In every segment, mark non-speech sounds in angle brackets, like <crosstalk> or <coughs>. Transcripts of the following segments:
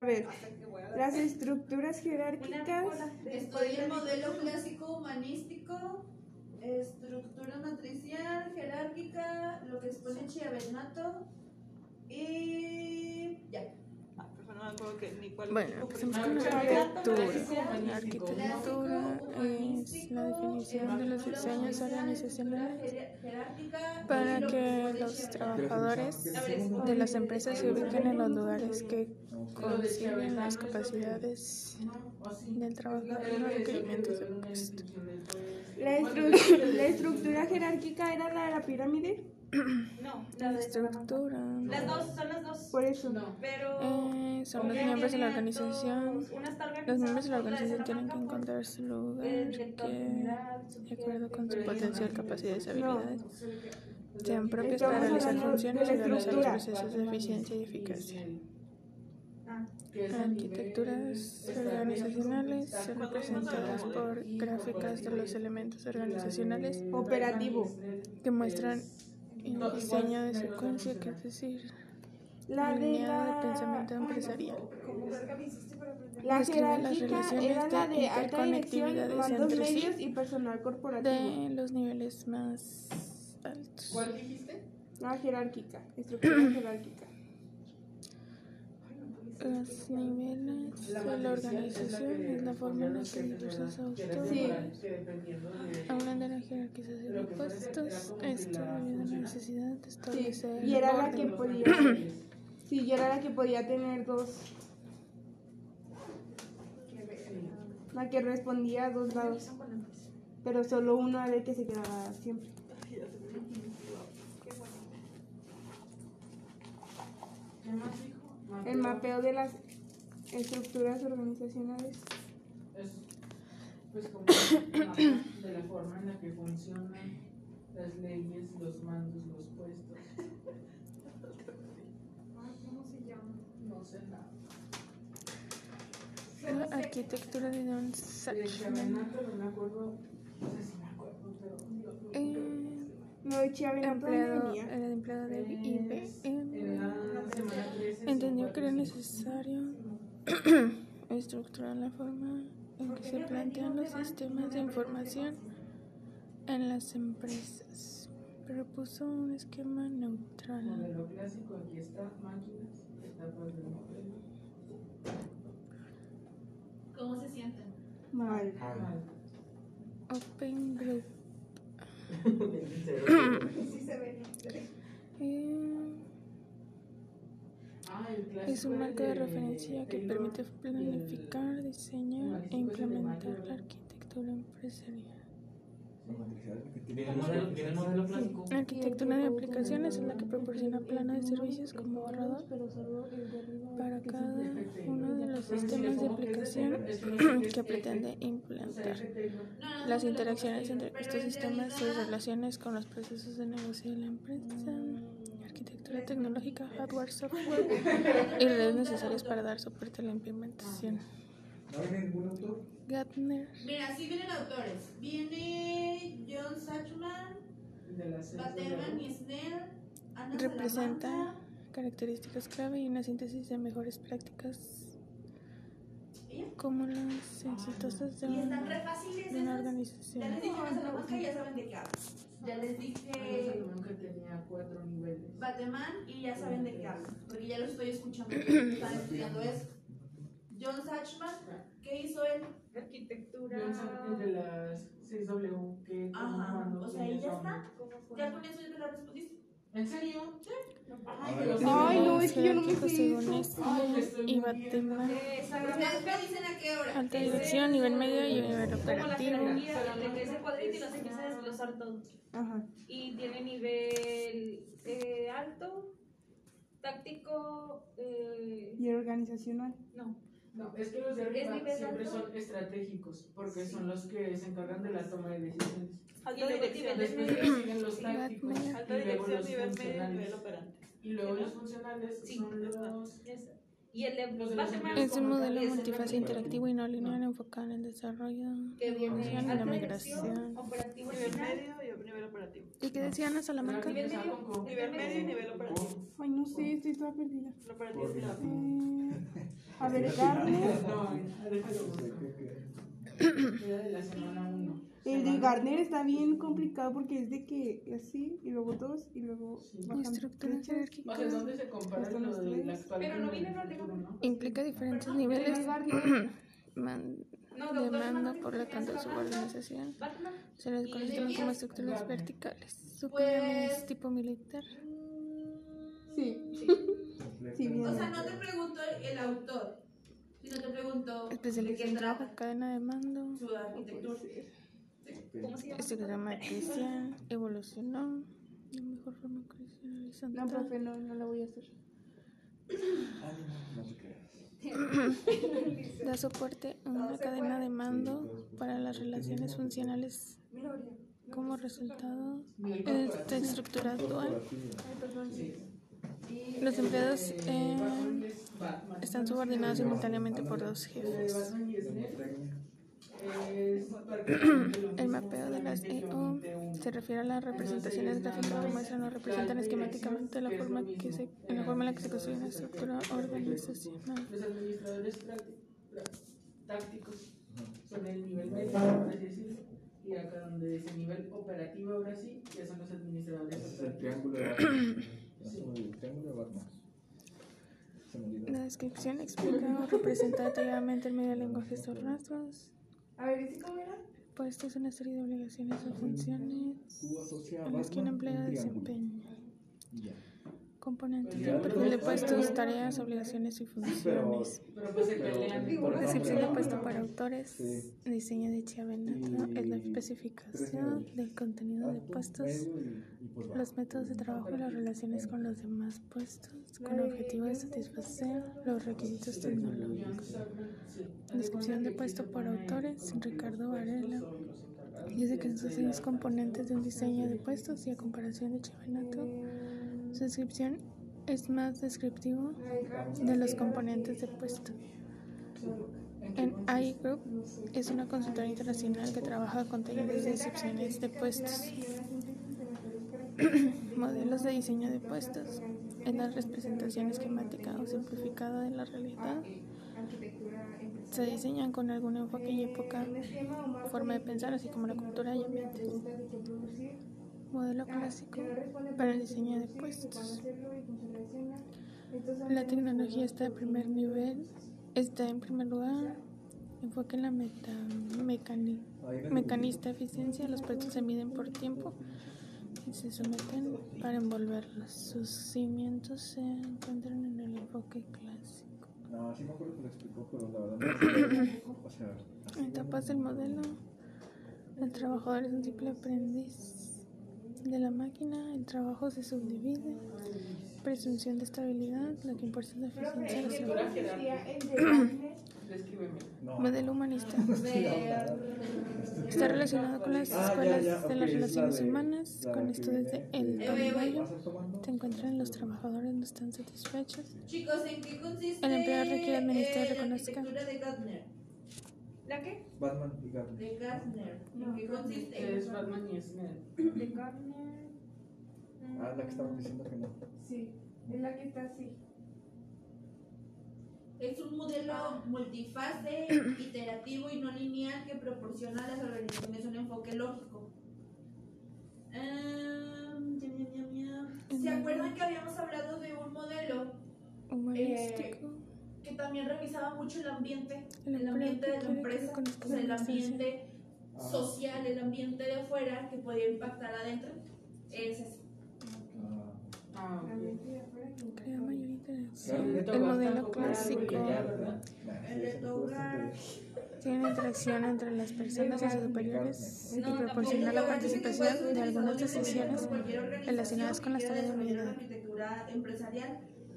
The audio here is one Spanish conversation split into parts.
A ver, las estructuras jerárquicas. Estoy el modelo clásico humanístico, estructura matricial, jerárquica, lo que expone Chiavenato y ya. Bueno, empecemos con la arquitectura. La arquitectura es la definición de los diseños organizacionales para que los trabajadores de las empresas se ubiquen en los lugares que consiguen las capacidades del trabajador y los requerimientos del puesto. La, estru- la estructura jerárquica era la de la pirámide. No, La estructura Las dos, son las dos. Por eso. Pero. eh, son los miembros de la organización. Los miembros de la organización tienen que encontrar su lugar que, de acuerdo con su potencial, capacidades y habilidades, sean propios para realizar funciones y realizar los procesos de eficiencia y eficacia. Arquitecturas organizacionales son representadas por gráficas de los elementos organizacionales Operativo. que muestran el diseño de secuencia, que es decir, La de lineal de la. pensamiento empresarial. La Describe las jerárquica relaciones era la de de interconectividades entre sí y personal corporativo. de los niveles más altos. ¿Cuál dijiste? La jerárquica, estructura <clears throat> jerárquica. Los niveles de la organización es la forma en la que diversos autores Sí. hablan de la jerarquización de puestos. Esto debido a la necesidad de Sí, establecer y era la que podía. Sí, y era la que podía tener dos. La que respondía a dos lados. Pero solo uno era que se quedaba siempre. El mapeo de las estructuras organizacionales. Es pues como de la forma en la que funcionan las leyes, los mandos, los puestos. ¿Cómo se llama? No sé nada. La arquitectura de Don pero Eh, No de Chiavenato, ¿dónde empleado, el empleado de en IBM 13 entendió que era necesario <coughs> estructurar la forma en que se plantean los sistemas de información en las empresas. Propuso un esquema neutral. ¿Cómo se sienten? Mal. Mal. Open Group. <laughs> Sí se ve. Eh, es un marco de referencia que permite planificar, diseñar e implementar la arquitectura empresarial. La arquitectura de aplicaciones es la que proporciona plano de servicios como borrador para cada uno de los sistemas de aplicación que <clears throat> pretende implantar. Las interacciones entre estos sistemas, sus relaciones con los procesos de negocio de la empresa, arquitectura tecnológica, hardware, software. Y redes necesarias para dar soporte a la implementación. ¿No viene ningún autor? Gartner Mira, sí vienen autores. Viene John Sachman, Bateman y Snell, Ana representa Salamanca. características clave y una síntesis de mejores prácticas como las exitosas de Y están una, re fáciles de una esas. Ya organización. les dije Ana Salamanca y ya saben de qué hablo. Ya les Ana dije Salamanca tenía cuatro niveles. Bateman y ya saben de qué hablo. Porque ya lo estoy escuchando. <coughs> Están estudiando eso. John Sachman, ¿qué hizo él? Arquitectura. Yo es de las 6W que Ajá, o sea, ahí ya está. Ya con eso ya te la respondiste. ¿En serio? Ay, Ay, no, es que yo no me según eso. Snell y Bateman. Eh, ¿Ustedes Salamanca. me dicen a qué hora? Alta dirección, nivel medio y nivel Como la operativo. jerarquía, donde que ese cuadrito y nos empieza a desglosar todo. Ajá. Y tiene nivel eh, alto, táctico, eh, Y organizacional. no. No, es que los de ¿Es arriba siempre alto? son estratégicos porque son los que se encargan de la toma de decisiones. Alta Y luego dirección, después siguen los tácticos Alta y luego los nivel medio, nivel funcionales. operante. Y luego los funcionales Sí, son los Esa. Y el de Batman, Es un modelo multifase interactivo y no lineal enfocado en el desarrollo, que la viene evolución y la alta migración. operativo Nivel final. medio y nivel operativo. ¿Y qué decían a Salamanca? Nivel medio. Nivel medio y nivel operativo. Ay, no sé, estoy toda perdida. El operativo es la. Eh, <laughs> a ver, Garner. No, déjalo. <clears throat> Era de la semana 1. El de Garner está bien complicado porque es de que así, y luego dos, y luego bajan Estructuras. O sea, ¿dónde se compara lo de la actual Pero con no viene no? Implica diferentes El niveles de Garner. <coughs> man- No, de doctor, mando, por lo ¿qué tanto su organización se les conoce también como estructuras verticales. Su Pues- tipo militar. Sí. Sí. <laughs> O sea, no te pregunto el, el autor, sino te pregunto de Especialista qué en trabajo, cadena de mando, su arquitectura. ¿Cómo se llama? estudiograma artificial, evolucionó, de mejor forma creación No, profe, no, no la voy a hacer. Da soporte a una cadena de mando para las relaciones funcionales como resultado esta estructura dual. Los empleados eh, están subordinados simultáneamente por dos de jefes. Batman y Snell es <coughs> El mapeo de las EO se refiere a las representaciones gráficas que muestran o representan esquemáticamente la forma que se, en la forma en la que se construye una estructura organizacional. Los administradores prácti- prá- tácticos son el nivel medio, por así decirlo. Y acá donde dice nivel operativo, ahora sí, ya son los administradores Ese es el tácticos. triángulo de <coughs> Batman. El triángulo de Batman. Se me olvidó. La descripción explica o representa detalladamente el medio de lenguajes o rasgos. A ver, ¿ese cómo era? Puesto es una serie de obligaciones o funciones en las que un empleado desempeña. Componentes perfil de puestos, tareas, obligaciones y funciones. Pues ejemplo, Descripción de puesto para autores. Diseño de Chiavenato es la especificación del contenido de puestos, los métodos de trabajo y las relaciones con los demás puestos, con objetivo de satisfacer los requisitos tecnológicos. Descripción de puesto por autores, Ricardo Varela. Dice que son seis componentes de un diseño de puestos y a comparación de Chiavenato, su descripción es más descriptivo de los componentes de puesto. En AI Group es una consultora internacional que trabaja con talleres de descripciones de puestos, <clears throat> modelos de diseño de puestos, es la representación esquemática o simplificada de la realidad. Se diseñan con algún enfoque y época, forma de pensar, así como la cultura y ambientes. Modelo clásico para el diseño de puestos. La tecnología está en primer nivel, está en primer lugar, enfoque en la meta, mecani- mecanista eficiencia, los puestos se miden por tiempo y se someten para envolverlos. Sus cimientos se encuentran en el enfoque clásico. No, sí me acuerdo que lo explicó, pero la verdad no. O sea, Etapas del modelo. El trabajador es un simple aprendiz de la máquina. El trabajo se subdivide. Presunción de estabilidad. Lo que importa es la eficiencia de los. Modelo humanista. <laughs> De- Está relacionado con las Ah, escuelas de las es la relaciones de- humanas. Con viene desde el Eh, Panibayo ¿Vas a ir tomando? se encuentran los trabajadores no están satisfechos. Chicos, ¿en qué consiste El empleador requiere administrar eh, reconozca. ¿La qué? Batman y Garner. De Gartner. ¿En qué consiste? Es Batman y Snell. De carne. Ah, la que estaban diciendo que no. Sí, es la que está así. Es un modelo multifase, <coughs> iterativo y no lineal que proporciona a las organizaciones un enfoque lógico. Ñam. ¿Se acuerdan que habíamos hablado de un modelo Humanístico. También revisaba mucho el ambiente, El el ambiente de la empresa, o sea, el ambiente social, el ambiente de afuera que podía impactar adentro? Es eso. Ah. El modelo clásico. tiene interacción entre las personas y sus superiores y proporciona la participación de algunas decisiones relacionadas con las tareas de unidad.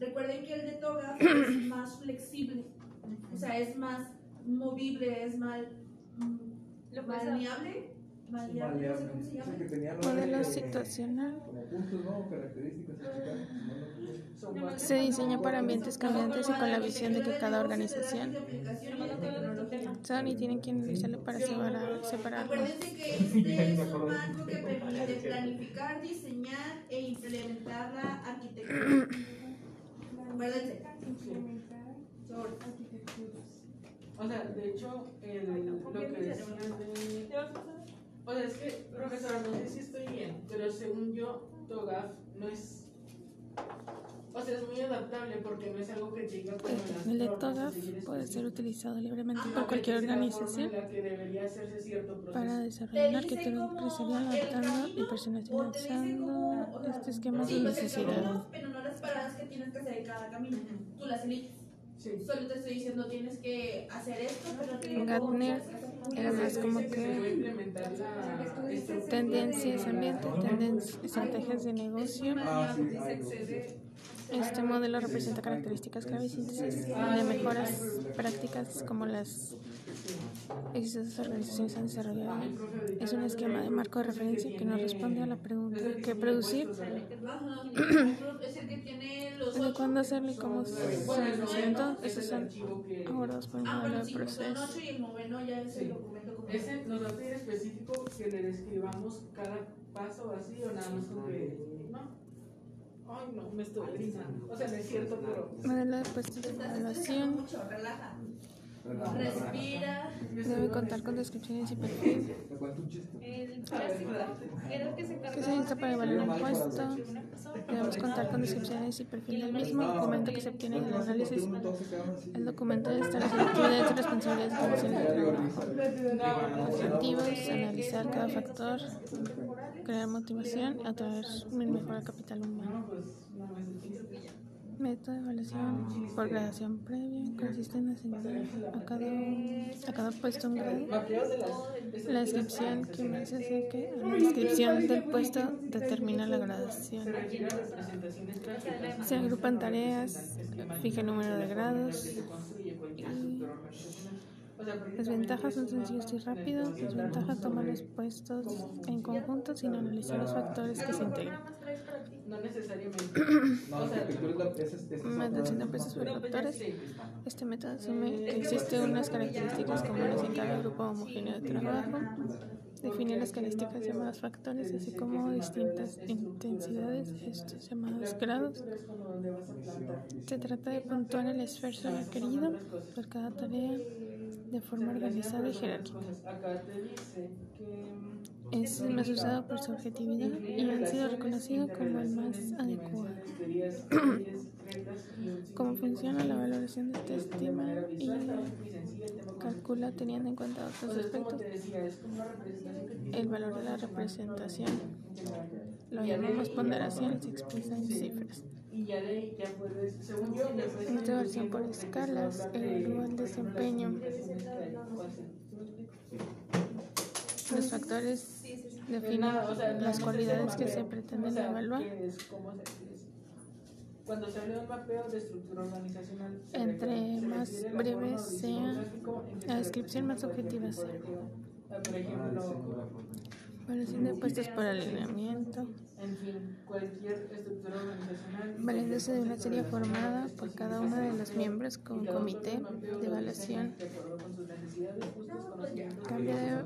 Recuerden que el de toga es más flexible, o sea, es más movible, es más mm, Lo puedes maleable Maleable, no sé cómo se llama. Modelo situacional. Se diseñó para ambientes cambiantes y con la visión de que cada organización son y tienen que analizarlo para separar, separarlo. Acuérdense que este es un marco que permite planificar, diseñar e implementar la arquitectura. Acuérdense. Sobre. O sea, de hecho, el, lo que decían de... O sea, es que, profesora, no sé si estoy bien, pero según yo, TOGAF no es... O sea, es muy adaptable porque no es algo que tenga como en las El normas, TOGAF si quieres puede ser utilizado libremente por cualquier organización para desarrollar una arquitectura empresarial adaptando y personalizando como, o sea, este esquema sí, de pues, necesidad. camino, pero no las paradas que tienes que hacer en cada camino. Tú las eliges. Sí. Solo te estoy diciendo tienes que hacer esto, pero no tienes Gardner era más como que tendencias ambiente, tendencias, estrategias de negocio. Este modelo representa características clave y síntesis de mejoras prácticas como las existentes organizaciones han desarrollado. Es un esquema de marco de referencia que nos responde a la pregunta ¿qué producir? Ajá. Es el que tiene los ¿Desde ocho. cuándo hacerlo y cómo se realizó? Esos son abordados por el Ah, modelo de pues proceso. ocho y el noveno ya es el documento como Ese nos va a pedir específico que le describamos cada paso así o nada más con que... No. Ay, no, me estoy gritando. O sea, no es cierto, pero... Modelo de puestos de evaluación. mucho, relaja. Respira. Debe contar con descripciones y perfil. El era el que se que se encargaba para evaluar un puesto. de. Debemos contar con descripciones y perfil del mismo, documento que se obtiene del análisis. El documento estar las actividades y responsabilidades de de trabajo. Objetivos, analizar cada factor, crear motivación, atraer un mejor capital humano. Método de evaluación por gradación previa consiste en asignar a cada, a cada puesto un grado. Las... La descripción que más se acerque a la descripción del puesto determina la gradación. Se agrupan tareas, fija el número de grados. Las ventajas son sencillos y rápidos. Desventaja tomar los puestos en conjunto sin analizar los factores que se integran. No necesariamente. <clears throat> No, la arquitectura es. Sí. Este método asume que existen unas características comunes en cada grupo homogéneo de trabajo. Define las características llamadas factores, así como distintas intensidades, estos llamados grados. Se trata de puntuar el esfuerzo requerido por cada tarea de forma organizada y jerárquica. Es el más usado por su objetividad y han sido reconocido como el más adecuado. Cómo <clears throat> funciona la valoración de este estima y calcula teniendo en cuenta otros aspectos el valor de la representación. Lo llamamos ponderación y se expresa en cifras. Esta versión por escalas evalúa el desempeño. Los factores definen las cualidades que se pretenden evaluar. Cuando se habla de un mapeo de estructura organizacional, se Entre se más breve forma o sea la se descripción, más representa objetiva activo. Ah, Por ejemplo, Evaluación de puestos por alineamiento. en fin, cualquier estructura organizacional. Valiéndose de una serie formada por cada uno de los miembros con un comité de evaluación. Conocimientos. Cambio de,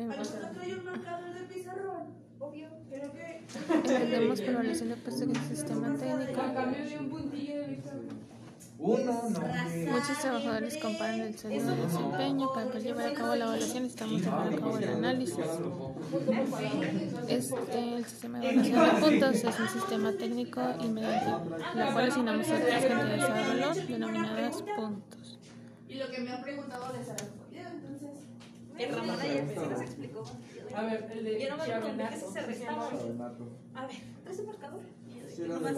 de- ¿Alguno trae un marcador de pizarrón? Obvio, creo que. entendemos por evaluación de puestos que el sistema técnico. Uno, no. Muchos trabajadores comparan el sueldo de desempeño. Para poder llevar a cabo la evaluación necesitamos llevar a cabo el análisis. Este, el sistema de evaluación de puntos es un sistema técnico y mediante la cual asignamos ciertas cantidades de valor denominadas puntos. Y lo que me han preguntado respondido, entonces. El Ramón ayer sí nos explicó. A ver, el de Yo no me. Sabenato. A ver, traes un marcador. Sí, era de las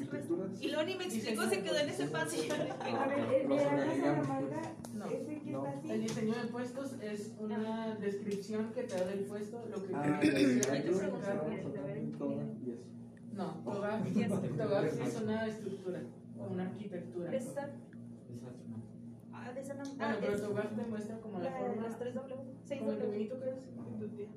arquitecturas. Y luego ni me explicó, se quedó en ese paso. <laughs> A ver, el de Salamanca, No, no. El diseño de puestos es una descripción que te da del puesto, lo que Ah. No, TOGAF TOGAF es una estructura o una arquitectura. Está- Ah, esa no. Bueno, Ah, pero tu graph te muestra como la la de forma, las 3 W. 6 como el caminito que es en tu tía.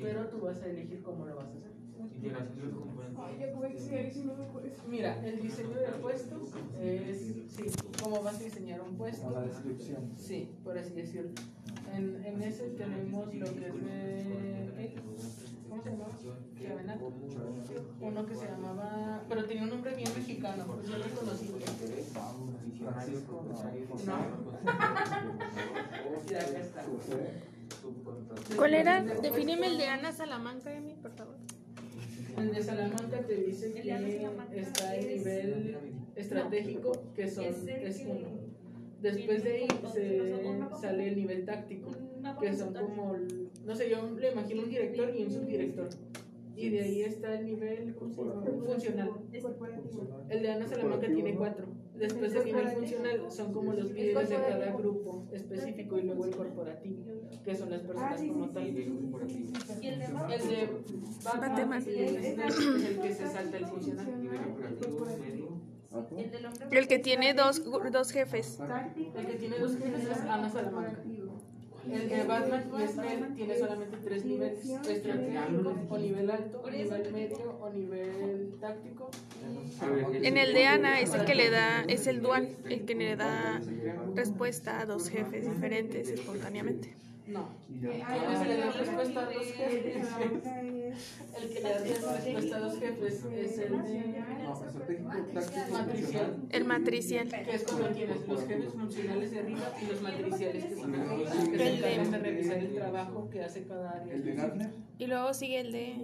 Pero tú vas a elegir cómo lo vas a hacer. Y si no me acuerdo. Mira, el diseño del puesto es, sí, cómo vas a diseñar un puesto. A la descripción. Sí, por así decirlo. En, tenemos lo que es de... ¿Cómo se llamaba? Chavenato. Uno que se llamaba... Pero tenía un nombre bien mexicano, pues yo lo conocí. No. <laughs> ¿Cuál era? Defíneme el de Ana Salamanca, Emi, por favor. El de Salamanca te dice que está el nivel estratégico, que son, es uno. Después de ahí se sale el nivel táctico, que son como, no sé, yo le imagino un director y un subdirector. Y de ahí está el nivel funcional. El de Ana Salamanca tiene cuatro. Después del nivel funcional son como los líderes de cada grupo específico y luego el corporativo, que son las personas como tal. ¿Y el de más? El de Batman. es el, el que se salta el funcional. El del hombre. El que tiene dos, dos jefes. El que tiene dos jefes es Ana Salamanca. El de Batman y tiene solamente tres niveles: estratégico o nivel alto, nivel medio o nivel táctico. En el de Ana es el que le da, es el dual, el que le da respuesta a dos jefes diferentes espontáneamente. No. Tienes que dar respuesta a dos jefes. <laughs> El que le da respuesta a dos jefes es el de No, estratégico, táctico, matricial. El matricial. Que es cuando tienes los jefes funcionales de arriba y los matriciales que son los que se encargan de revisar el trabajo que hace cada área. El de Gartner, Y luego sigue el de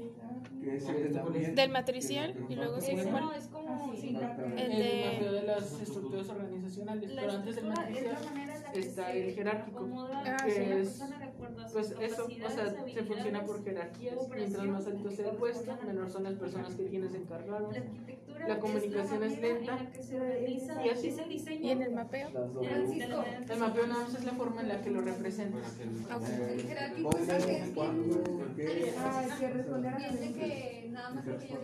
que es el de del matricial y luego sigue Es, cuál? no, es como. Sí, El El de de las estructuras organizacionales, la pero antes del es matricial que está se el jerárquico. acomoda Ah, Pues eso, o sea, se funciona por jerarquías. Mientras más alto sea el puesto, menor son las personas que quienes se encargaron. La arquitectura La comunicación es lenta. la que se realiza Y así. es el diseño. y en el mapeo. El se- mapeo nada más es la forma en la que lo representas. Ah, hay que nada más porque yo